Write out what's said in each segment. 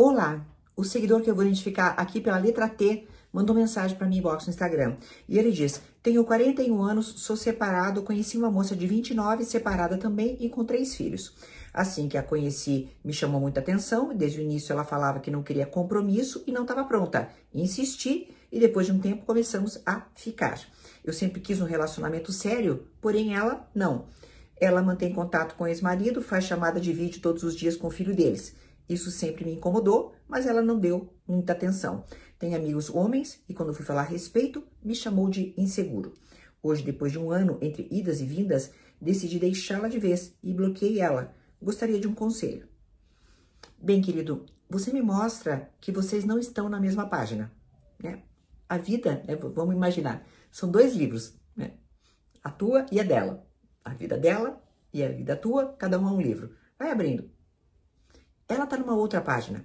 Olá, o seguidor que eu vou identificar aqui pela letra T mandou mensagem para mim inbox no Instagram. E ele diz: Tenho 41 anos, sou separado, conheci uma moça de 29, separada também e com três filhos. Assim que a conheci, me chamou muita atenção. Desde o início ela falava que não queria compromisso e não estava pronta. Insisti e depois de um tempo começamos a ficar. Eu sempre quis um relacionamento sério, porém ela não. Ela mantém contato com o ex-marido, faz chamada de vídeo todos os dias com o filho deles. Isso sempre me incomodou, mas ela não deu muita atenção. Tem amigos homens e quando fui falar a respeito, me chamou de inseguro. Hoje, depois de um ano entre idas e vindas, decidi deixá-la de vez e bloqueei ela. Gostaria de um conselho. Bem, querido, você me mostra que vocês não estão na mesma página, né? A vida, né, vamos imaginar, são dois livros, né? A tua e a dela. A vida dela e a vida tua, cada um é um livro. Vai abrindo. Ela está numa outra página.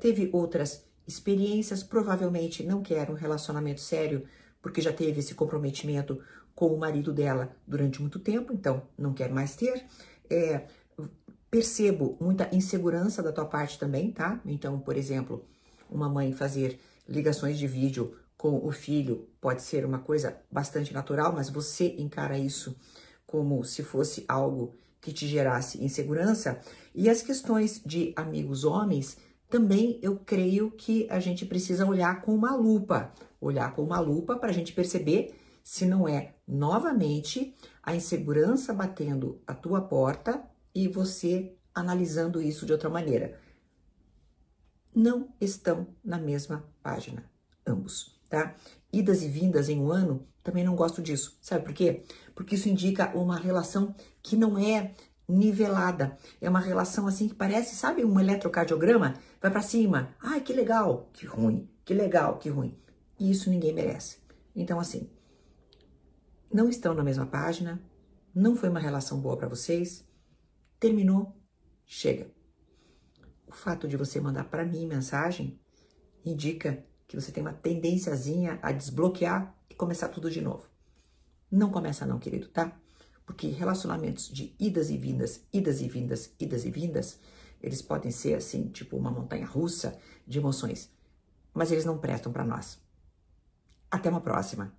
Teve outras experiências, provavelmente não quer um relacionamento sério, porque já teve esse comprometimento com o marido dela durante muito tempo, então não quer mais ter. É, percebo muita insegurança da tua parte também, tá? Então, por exemplo, uma mãe fazer ligações de vídeo com o filho pode ser uma coisa bastante natural, mas você encara isso como se fosse algo que te gerasse insegurança. E as questões de amigos homens, também eu creio que a gente precisa olhar com uma lupa, olhar com uma lupa para a gente perceber se não é novamente a insegurança batendo a tua porta e você analisando isso de outra maneira. Não estão na mesma página, ambos, tá? Idas e vindas em um ano, também não gosto disso. Sabe por quê? Porque isso indica uma relação que não é nivelada. É uma relação assim que parece, sabe, um eletrocardiograma? Vai para cima. Ai, que legal, que ruim. Que legal, que ruim. E isso ninguém merece. Então, assim, não estão na mesma página, não foi uma relação boa para vocês, terminou, chega. O fato de você mandar para mim mensagem indica que você tem uma tendênciazinha a desbloquear e começar tudo de novo. Não começa não, querido, tá? Porque relacionamentos de idas e vindas, idas e vindas, idas e vindas, eles podem ser assim, tipo uma montanha russa de emoções, mas eles não prestam para nós. Até uma próxima.